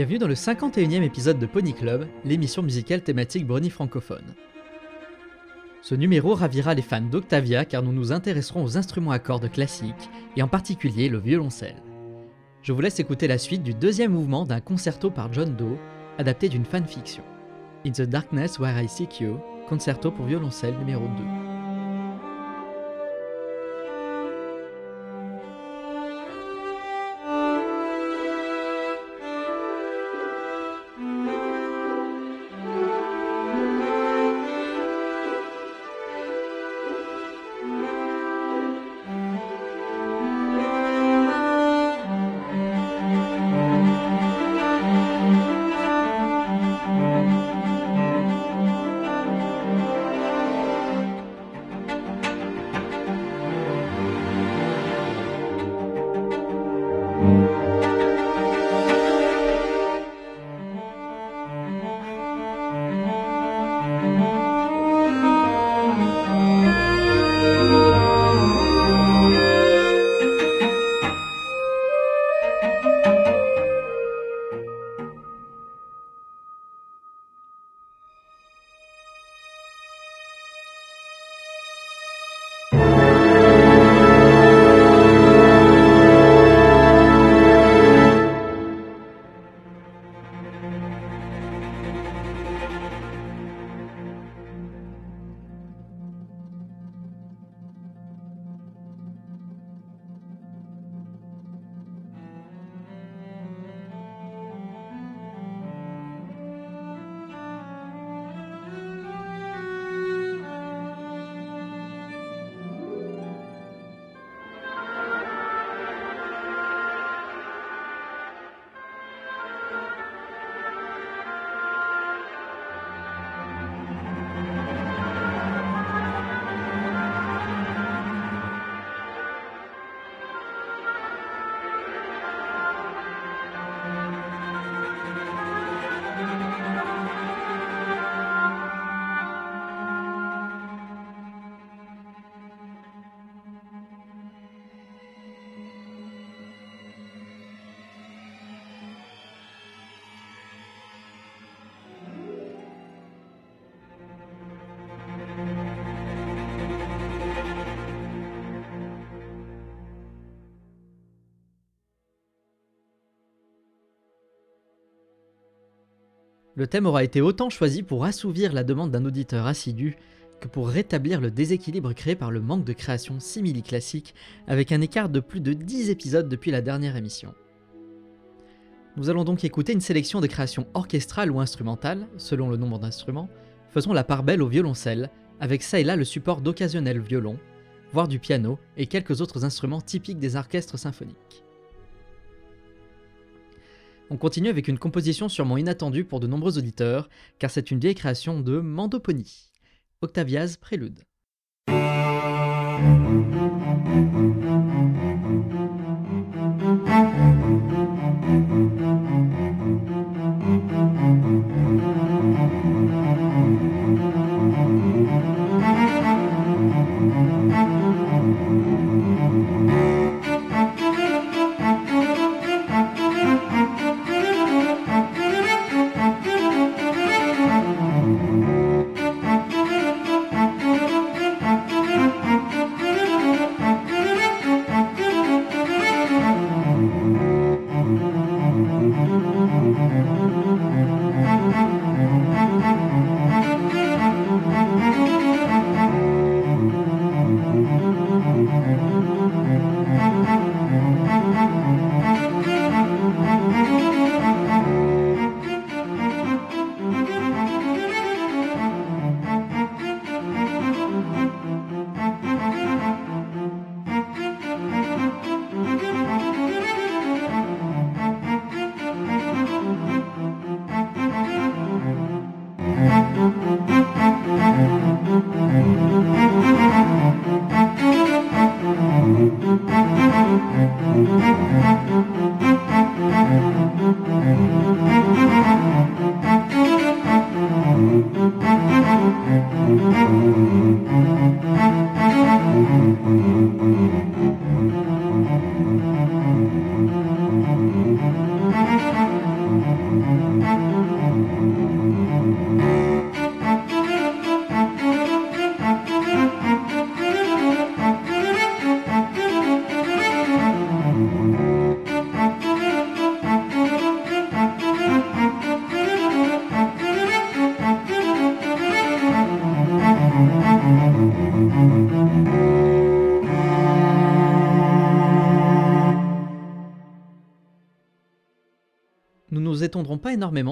Bienvenue dans le 51e épisode de Pony Club, l'émission musicale thématique Brony francophone. Ce numéro ravira les fans d'Octavia car nous nous intéresserons aux instruments à cordes classiques et en particulier le violoncelle. Je vous laisse écouter la suite du deuxième mouvement d'un concerto par John Doe, adapté d'une fanfiction. In the Darkness Where I Seek You, concerto pour violoncelle numéro 2. Le thème aura été autant choisi pour assouvir la demande d'un auditeur assidu que pour rétablir le déséquilibre créé par le manque de création simili-classique avec un écart de plus de 10 épisodes depuis la dernière émission. Nous allons donc écouter une sélection de créations orchestrales ou instrumentales, selon le nombre d'instruments, faisons la part belle au violoncelle, avec ça et là le support d'occasionnels violons, voire du piano et quelques autres instruments typiques des orchestres symphoniques. On continue avec une composition sûrement inattendue pour de nombreux auditeurs, car c'est une vieille création de Mandopony, Octavia's Prélude.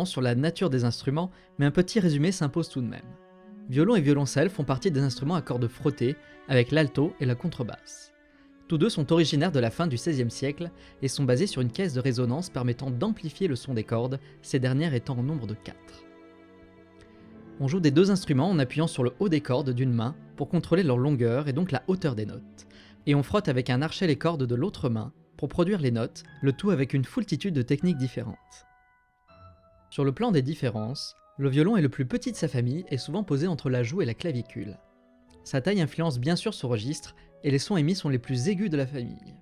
Sur la nature des instruments, mais un petit résumé s'impose tout de même. Violon et violoncelle font partie des instruments à cordes frottées, avec l'alto et la contrebasse. Tous deux sont originaires de la fin du XVIe siècle et sont basés sur une caisse de résonance permettant d'amplifier le son des cordes, ces dernières étant au nombre de 4. On joue des deux instruments en appuyant sur le haut des cordes d'une main pour contrôler leur longueur et donc la hauteur des notes, et on frotte avec un archet les cordes de l'autre main pour produire les notes, le tout avec une foultitude de techniques différentes. Sur le plan des différences, le violon est le plus petit de sa famille et souvent posé entre la joue et la clavicule. Sa taille influence bien sûr ce registre, et les sons émis sont les plus aigus de la famille.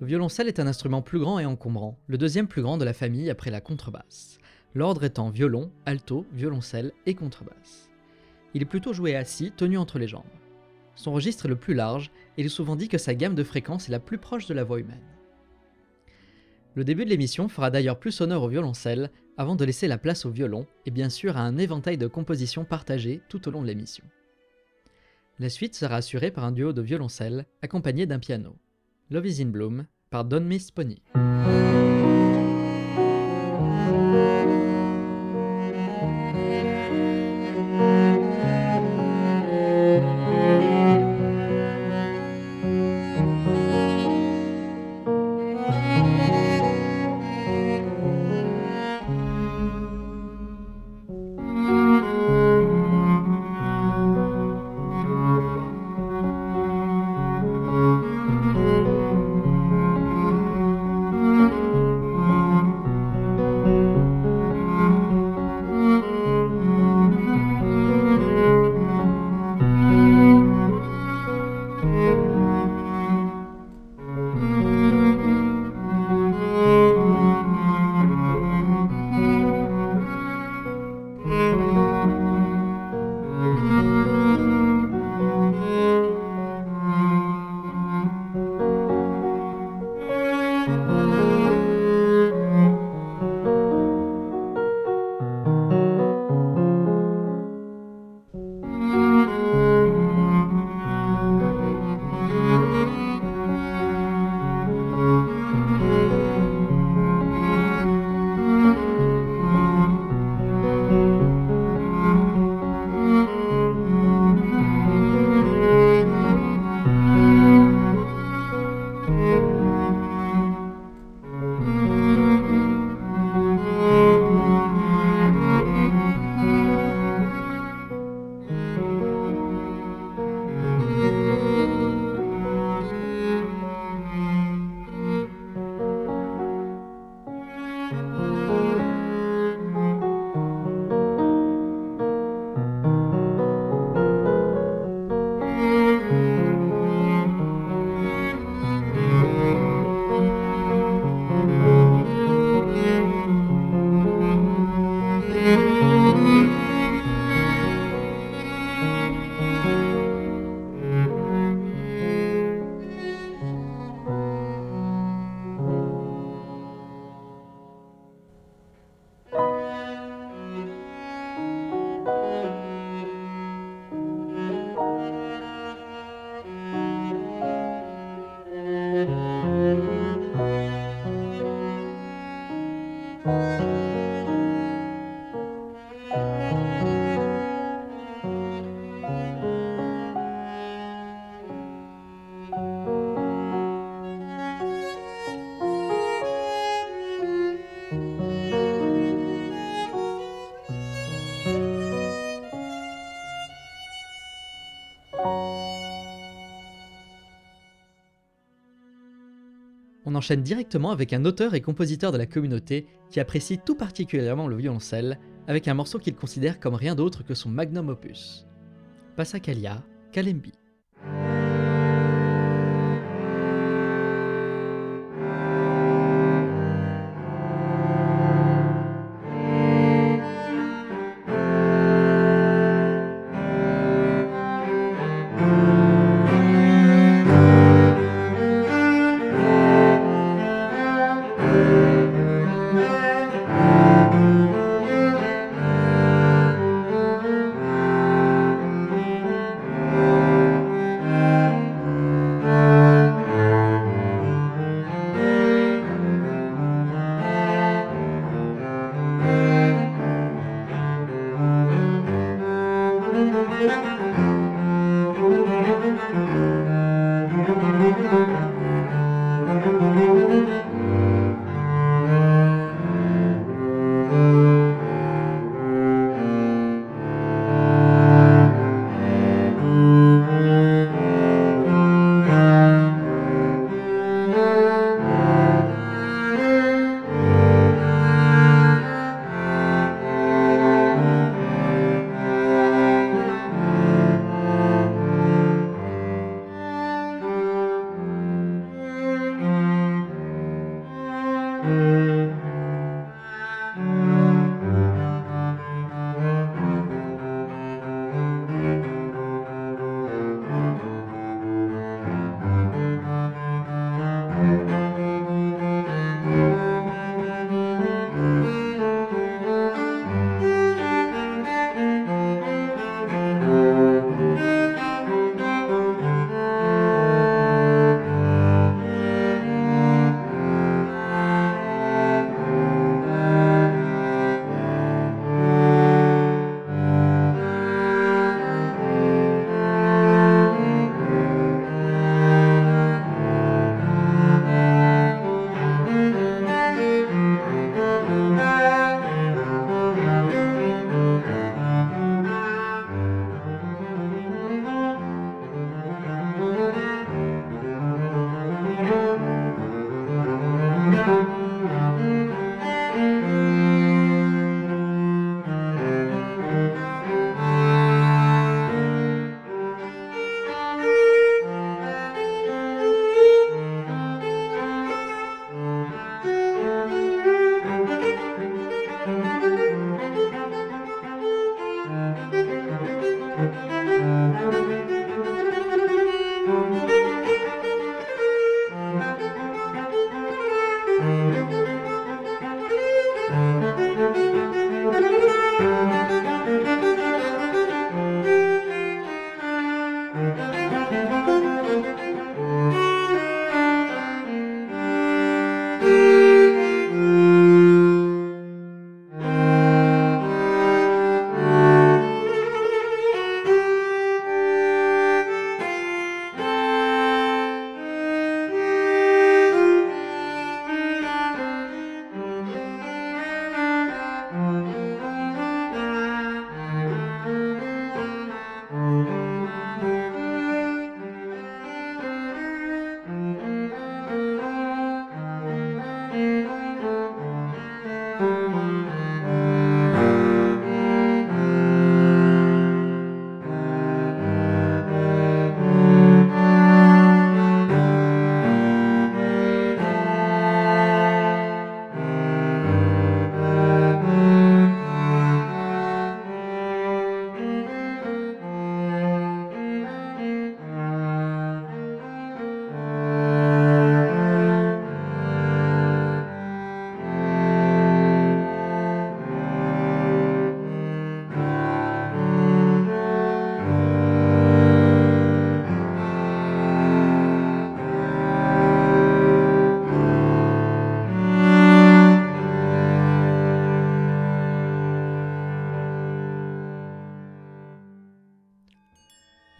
Le violoncelle est un instrument plus grand et encombrant, le deuxième plus grand de la famille après la contrebasse, l'ordre étant violon, alto, violoncelle et contrebasse. Il est plutôt joué assis, tenu entre les jambes. Son registre est le plus large et il est souvent dit que sa gamme de fréquences est la plus proche de la voix humaine. Le début de l'émission fera d'ailleurs plus honneur au violoncelle avant de laisser la place au violon et bien sûr à un éventail de compositions partagées tout au long de l'émission. La suite sera assurée par un duo de violoncelle accompagné d'un piano. Love is in Bloom par Don Miss Pony. Enchaîne directement avec un auteur et compositeur de la communauté qui apprécie tout particulièrement le violoncelle, avec un morceau qu'il considère comme rien d'autre que son magnum opus. Passacaglia, Kalembi.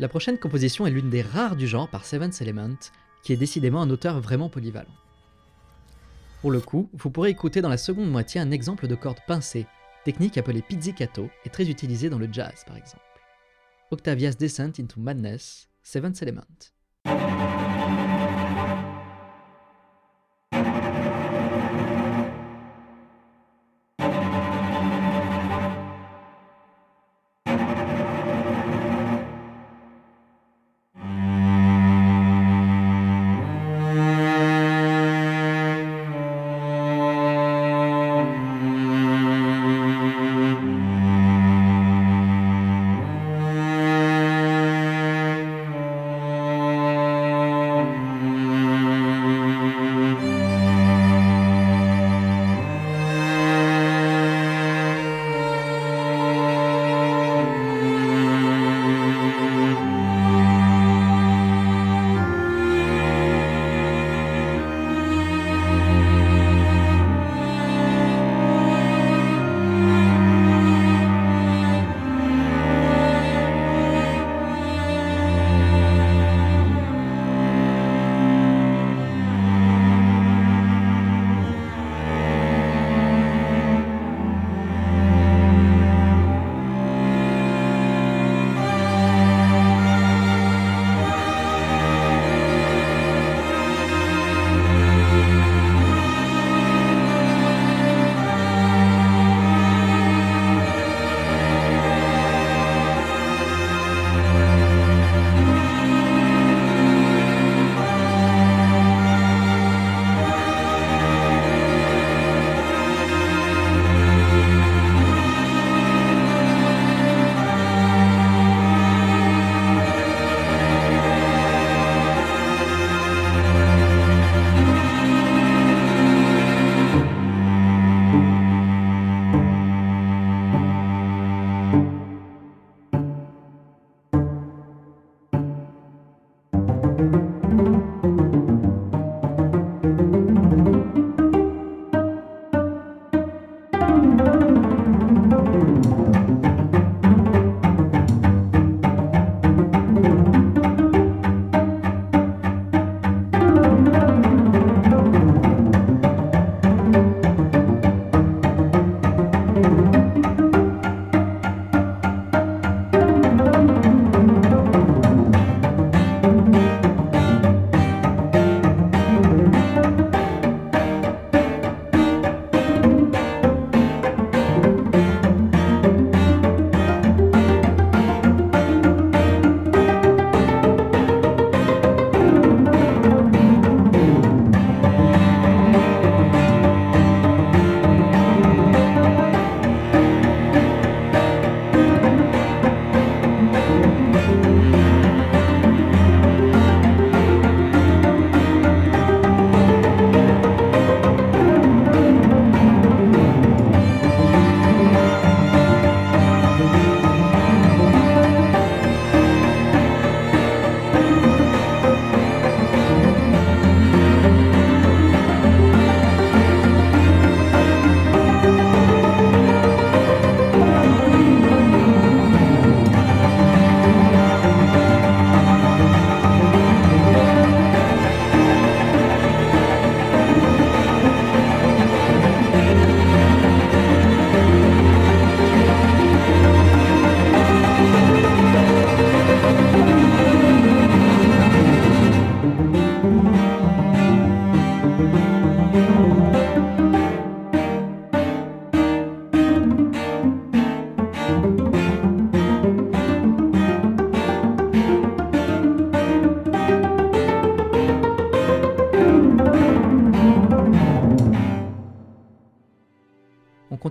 La prochaine composition est l'une des rares du genre par Seventh Element, qui est décidément un auteur vraiment polyvalent. Pour le coup, vous pourrez écouter dans la seconde moitié un exemple de corde pincée, technique appelée pizzicato et très utilisée dans le jazz par exemple. Octavia's Descent into Madness, Seventh Element.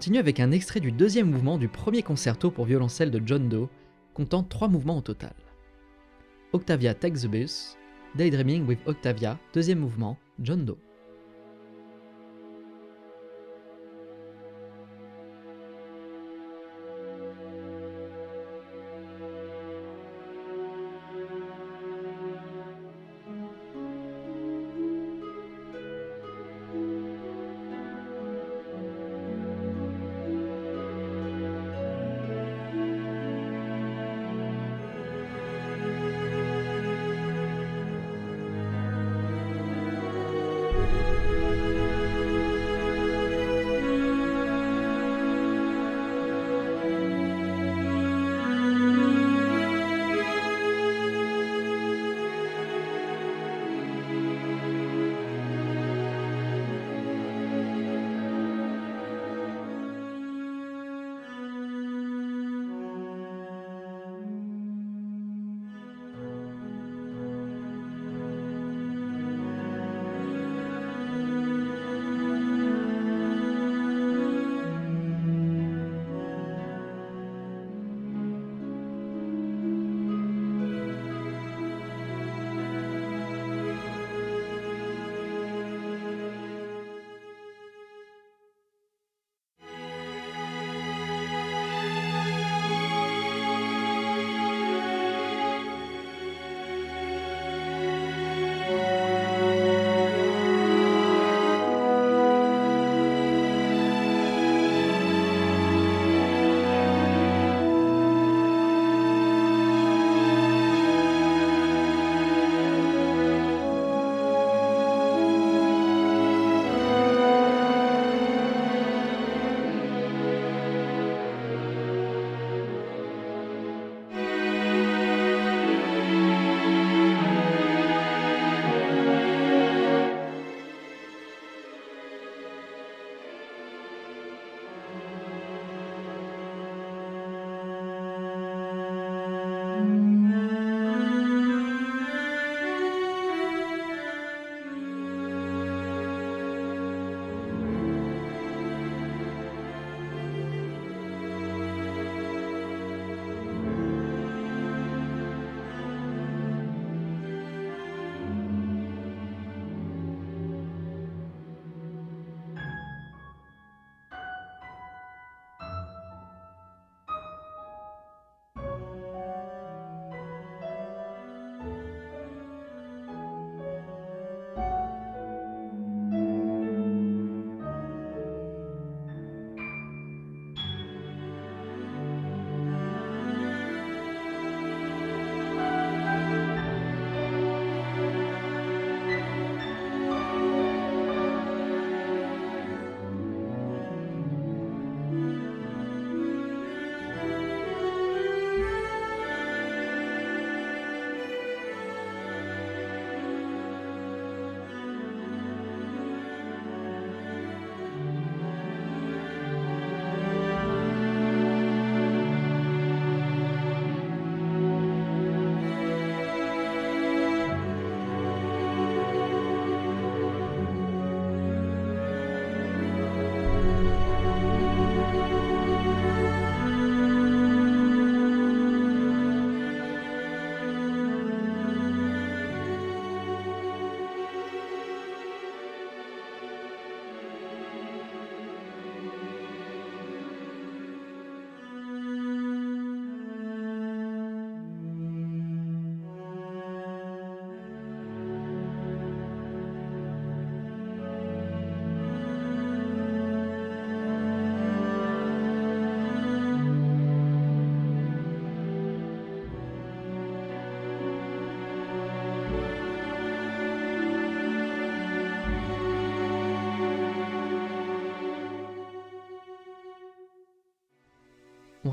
Continue avec un extrait du deuxième mouvement du premier concerto pour violoncelle de John Doe, comptant trois mouvements au total. Octavia Takes the Bus, Daydreaming with Octavia, deuxième mouvement, John Doe.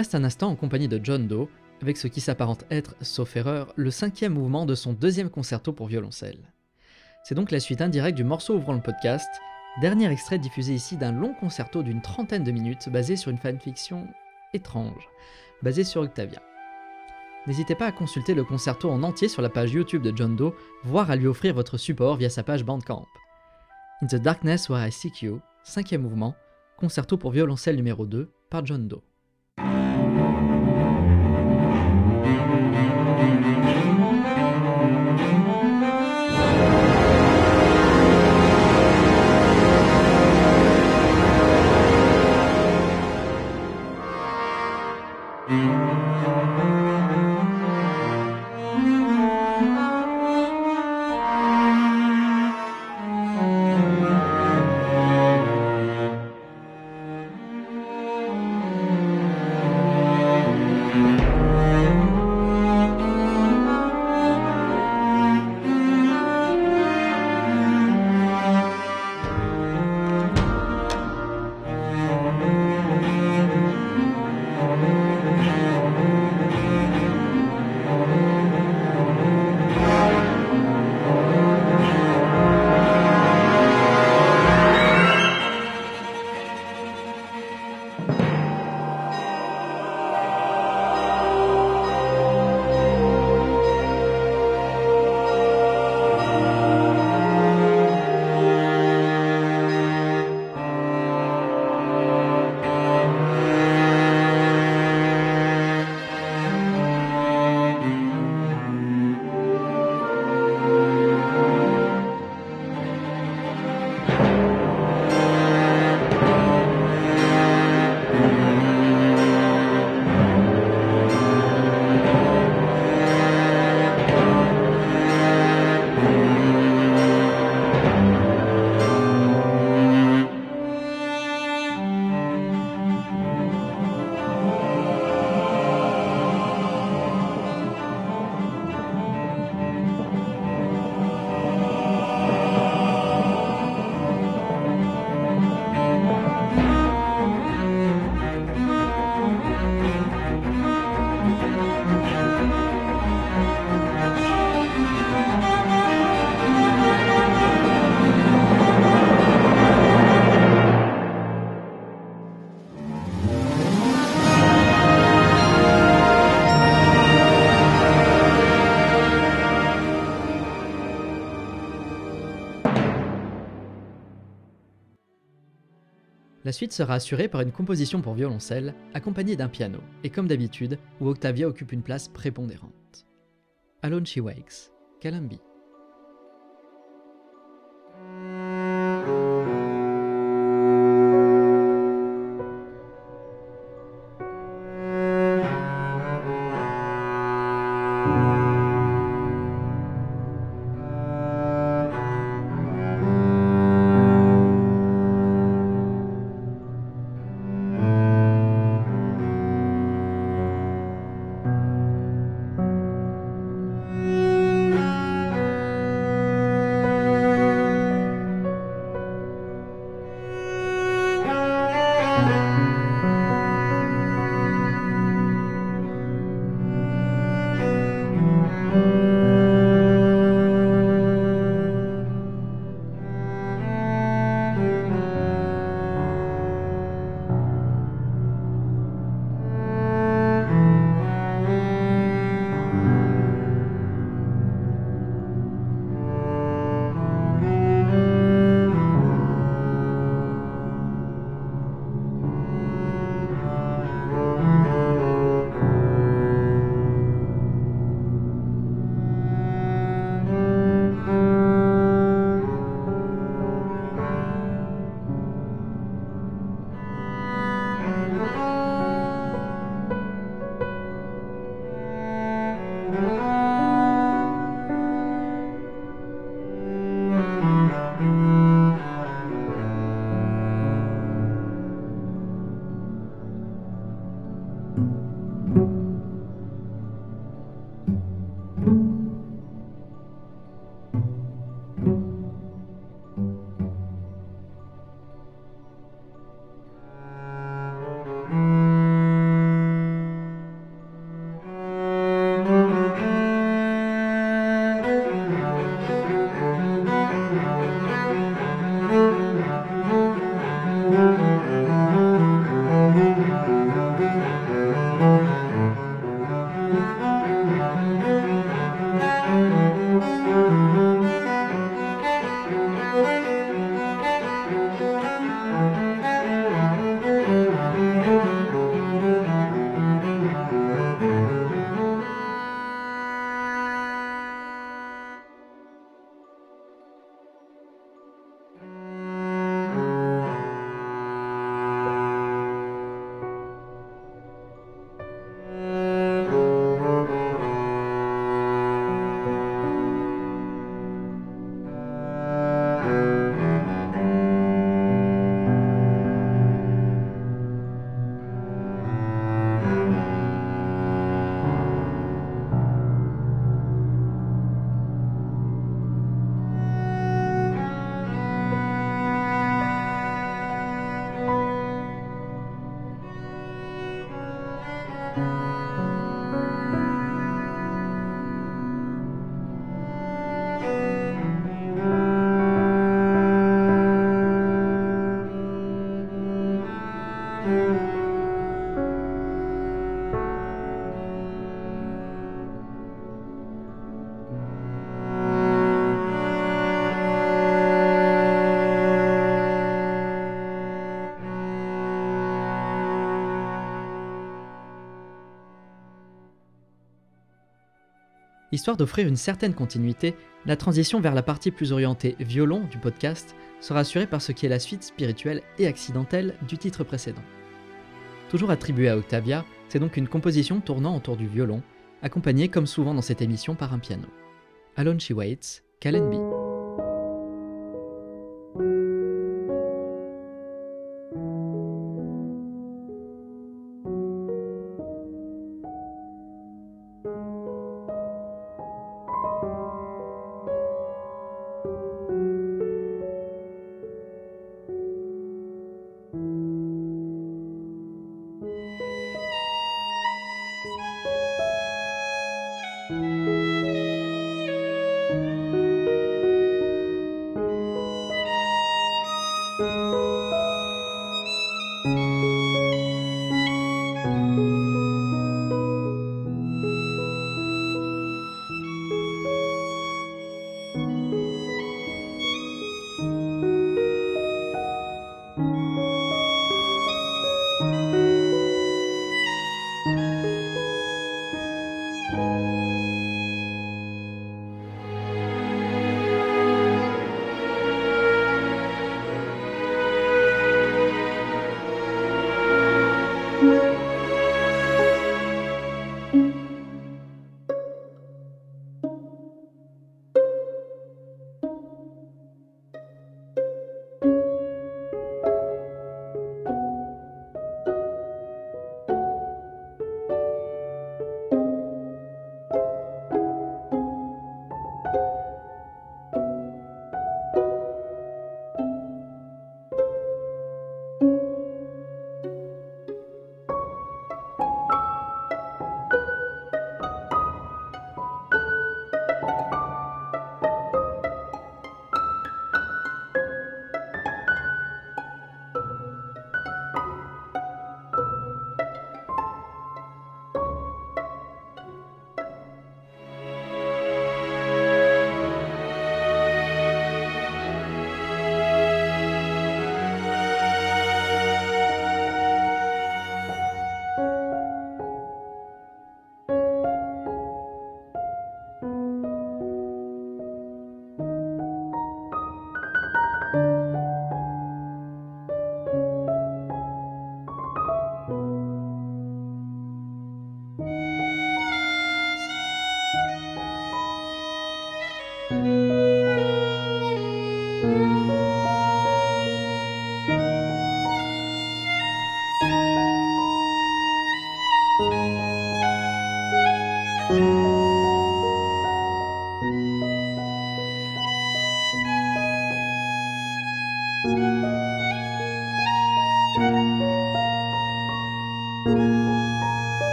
Reste un instant en compagnie de John Doe, avec ce qui s'apparente être, sauf erreur, le cinquième mouvement de son deuxième concerto pour violoncelle. C'est donc la suite indirecte du morceau ouvrant le podcast, dernier extrait diffusé ici d'un long concerto d'une trentaine de minutes basé sur une fanfiction étrange, basée sur Octavia. N'hésitez pas à consulter le concerto en entier sur la page YouTube de John Doe, voire à lui offrir votre support via sa page Bandcamp. In the Darkness Where I Seek You, cinquième mouvement, concerto pour violoncelle numéro 2 par John Doe. Suite sera assurée par une composition pour violoncelle, accompagnée d'un piano, et comme d'habitude, où Octavia occupe une place prépondérante. Alone She Wakes. Histoire d'offrir une certaine continuité, la transition vers la partie plus orientée violon du podcast sera assurée par ce qui est la suite spirituelle et accidentelle du titre précédent. Toujours attribuée à Octavia, c'est donc une composition tournant autour du violon, accompagnée comme souvent dans cette émission par un piano. Alone She Waits, Calen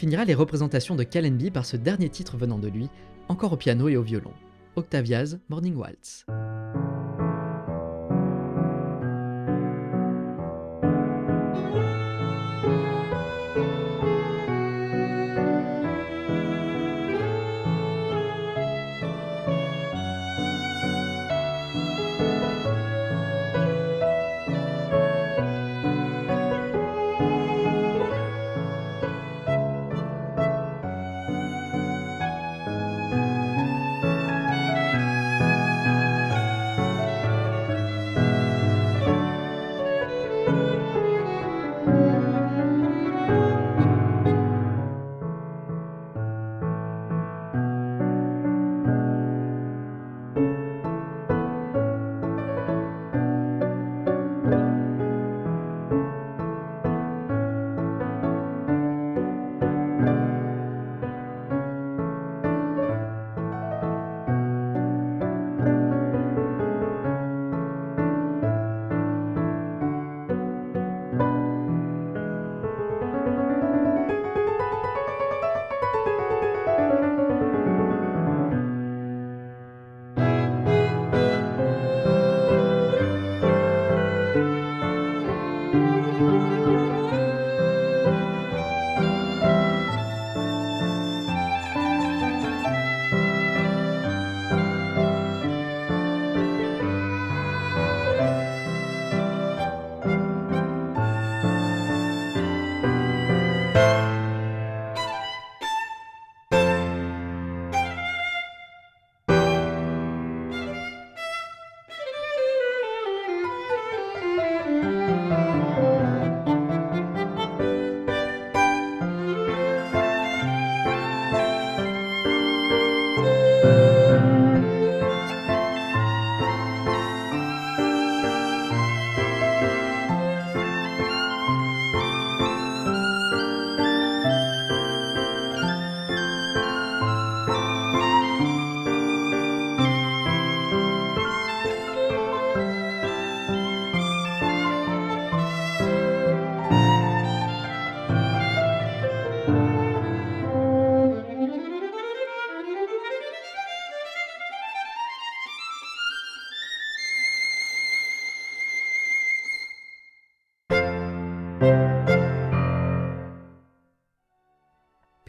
finira les représentations de Calenby par ce dernier titre venant de lui, encore au piano et au violon, Octavia's Morning Waltz.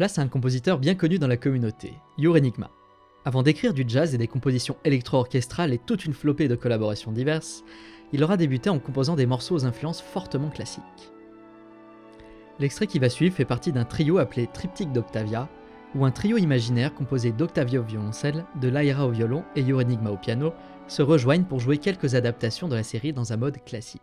À un compositeur bien connu dans la communauté, Your Enigma. Avant d'écrire du jazz et des compositions électro-orchestrales et toute une flopée de collaborations diverses, il aura débuté en composant des morceaux aux influences fortement classiques. L'extrait qui va suivre fait partie d'un trio appelé Triptyque d'Octavia, où un trio imaginaire composé d'Octavia au violoncelle, de Lyra au violon et Your Enigma au piano se rejoignent pour jouer quelques adaptations de la série dans un mode classique.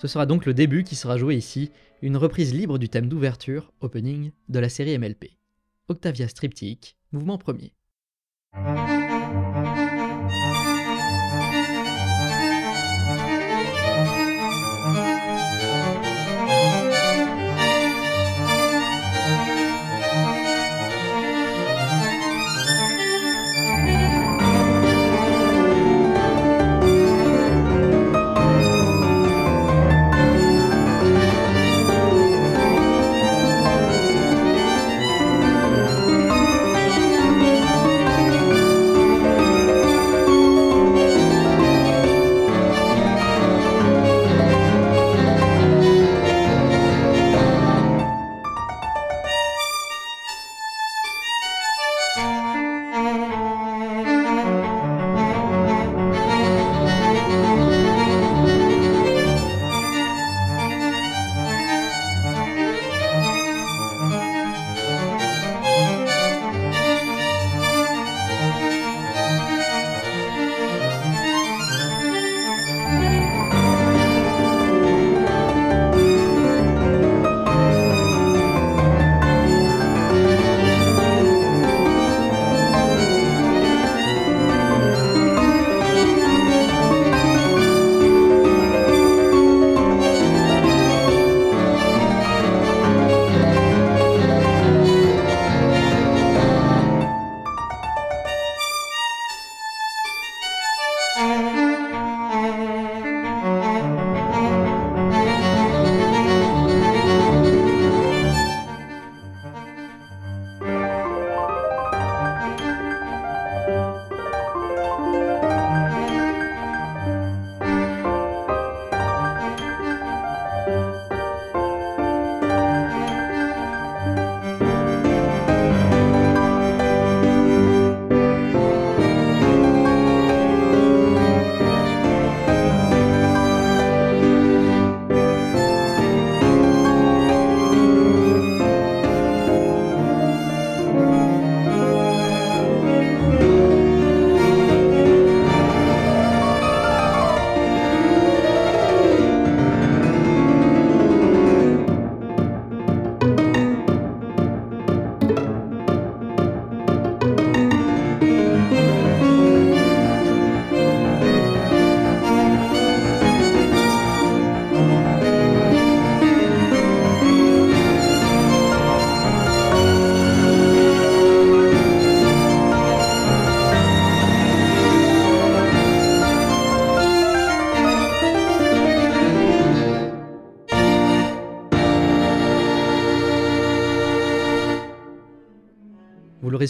Ce sera donc le début qui sera joué ici, une reprise libre du thème d'ouverture, opening, de la série MLP. Octavia Striptyque, mouvement premier.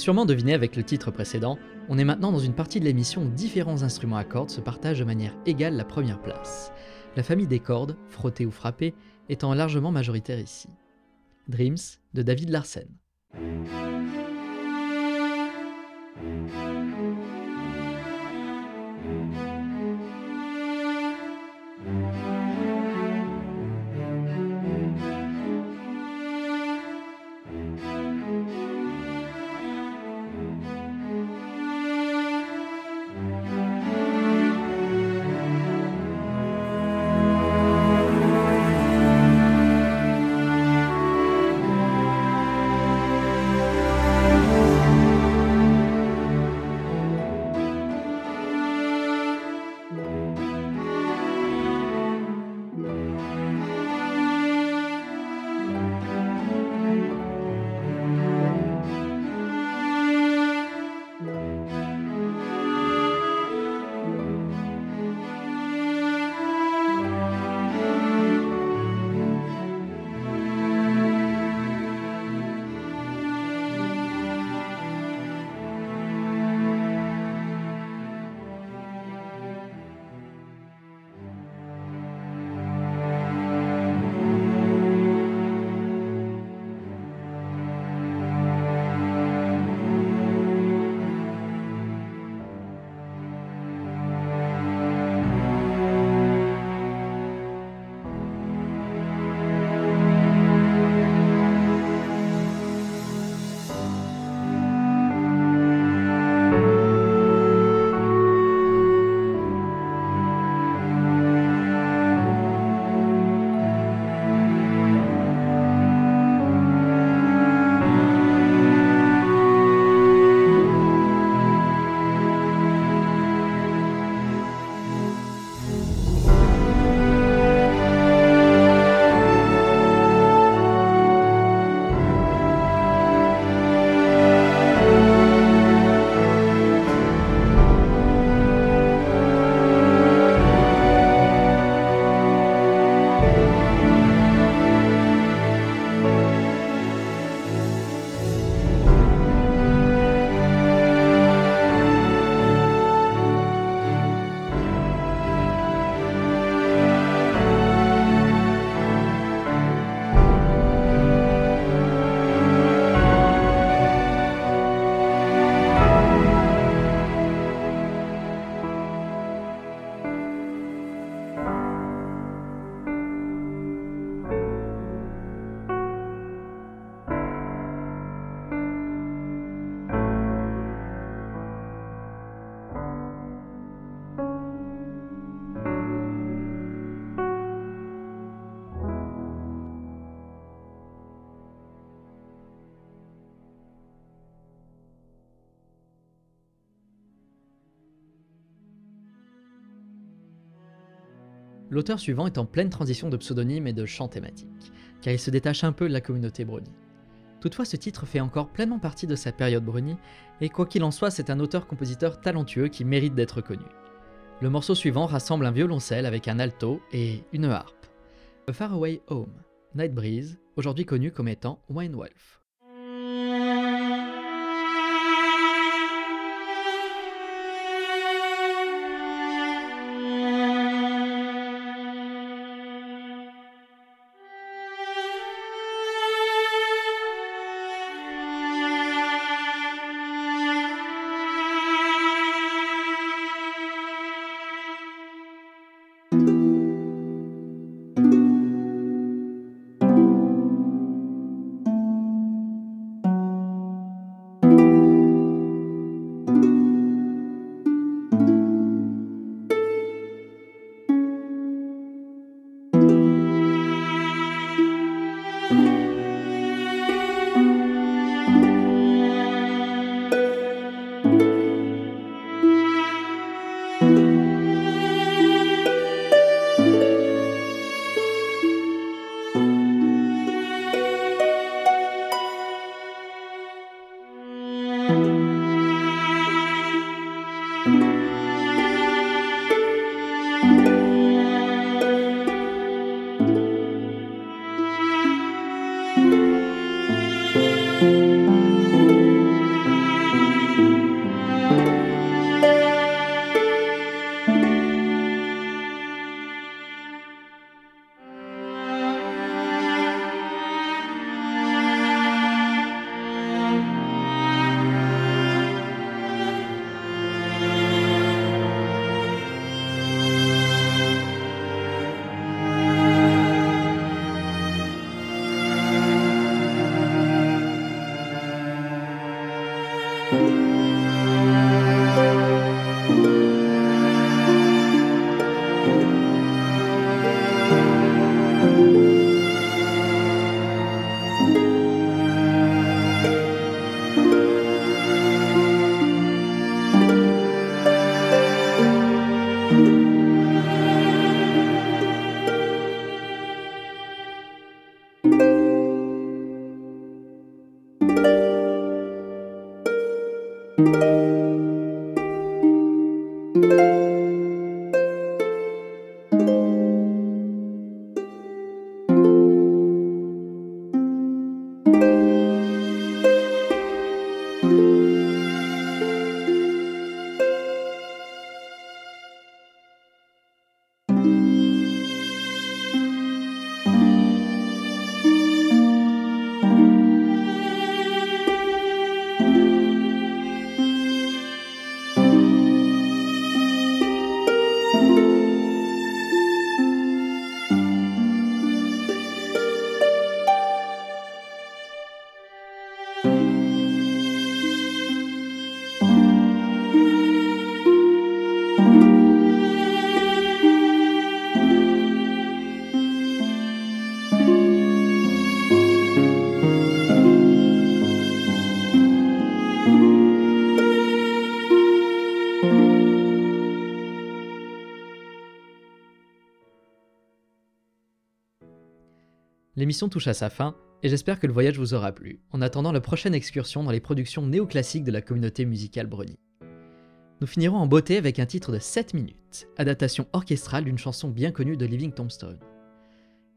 Sûrement deviné avec le titre précédent, on est maintenant dans une partie de l'émission où différents instruments à cordes se partagent de manière égale la première place. La famille des cordes, frottées ou frappées, étant largement majoritaire ici. Dreams de David Larsen. L'auteur suivant est en pleine transition de pseudonyme et de chant thématique, car il se détache un peu de la communauté Brony. Toutefois, ce titre fait encore pleinement partie de sa période Brony, et quoi qu'il en soit, c'est un auteur-compositeur talentueux qui mérite d'être connu. Le morceau suivant rassemble un violoncelle avec un alto et une harpe. A Faraway Home, Night Breeze, aujourd'hui connu comme étant Wine Wolf. Touche à sa fin, et j'espère que le voyage vous aura plu, en attendant la prochaine excursion dans les productions néoclassiques de la communauté musicale Brony. Nous finirons en beauté avec un titre de 7 minutes, adaptation orchestrale d'une chanson bien connue de Living Tombstone.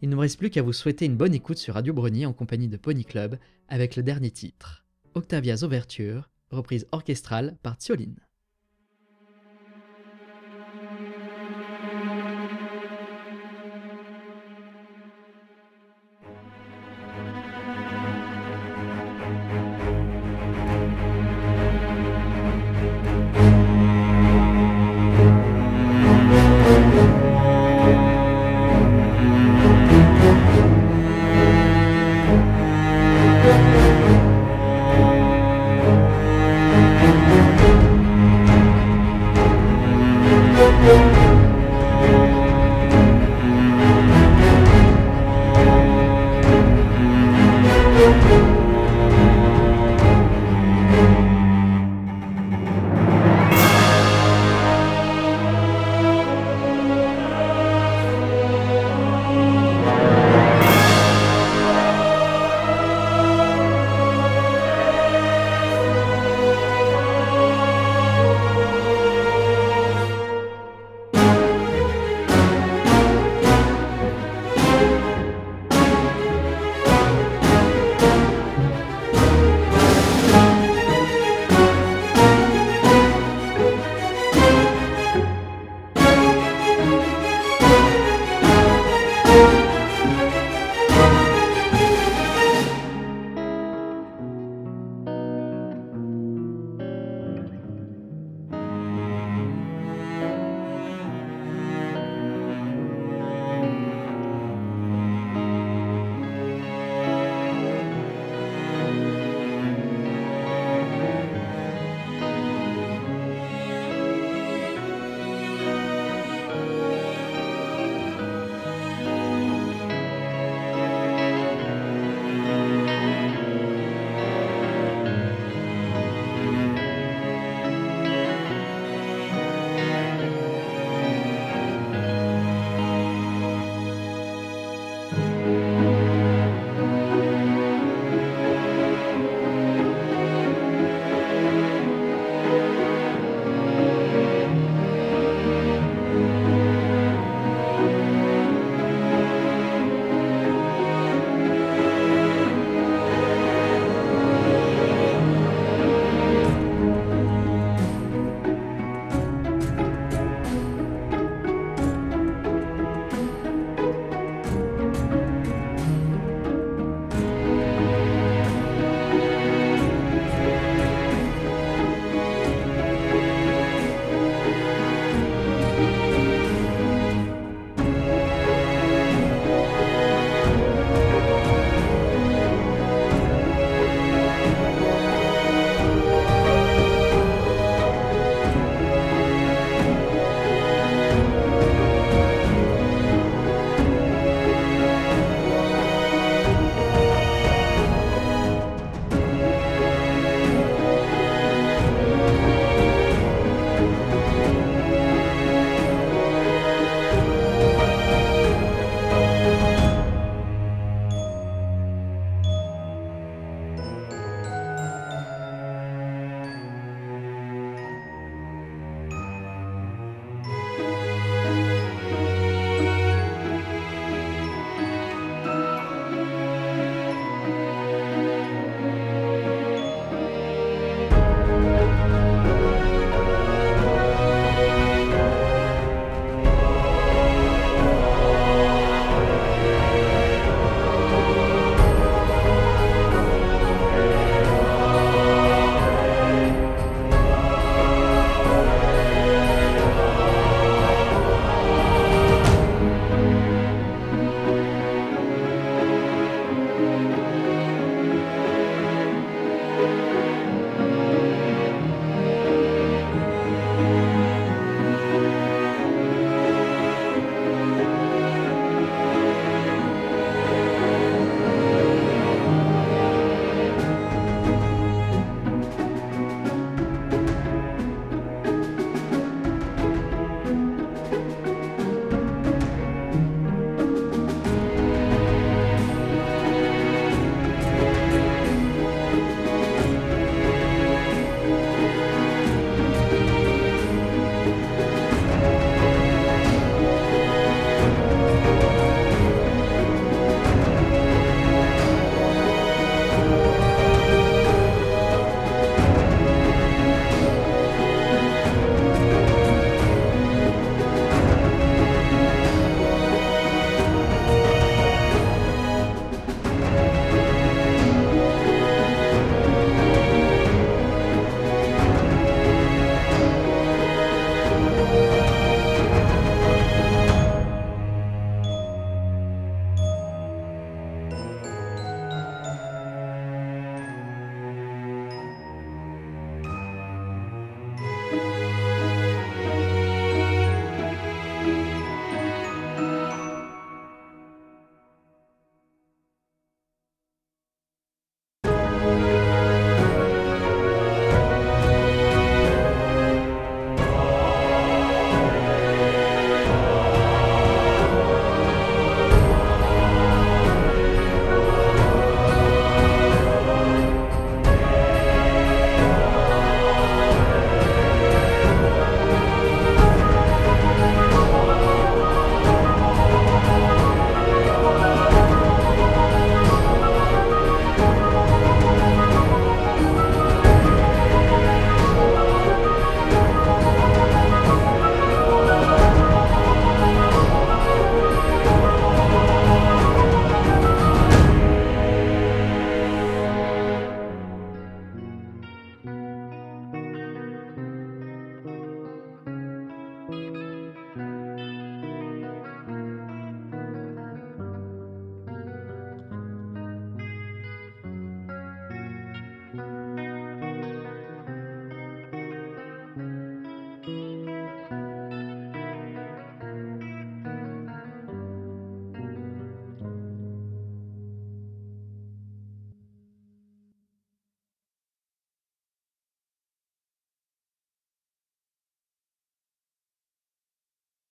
Il ne me reste plus qu'à vous souhaiter une bonne écoute sur Radio Brony en compagnie de Pony Club avec le dernier titre, Octavia's Overture, reprise orchestrale par Tioline.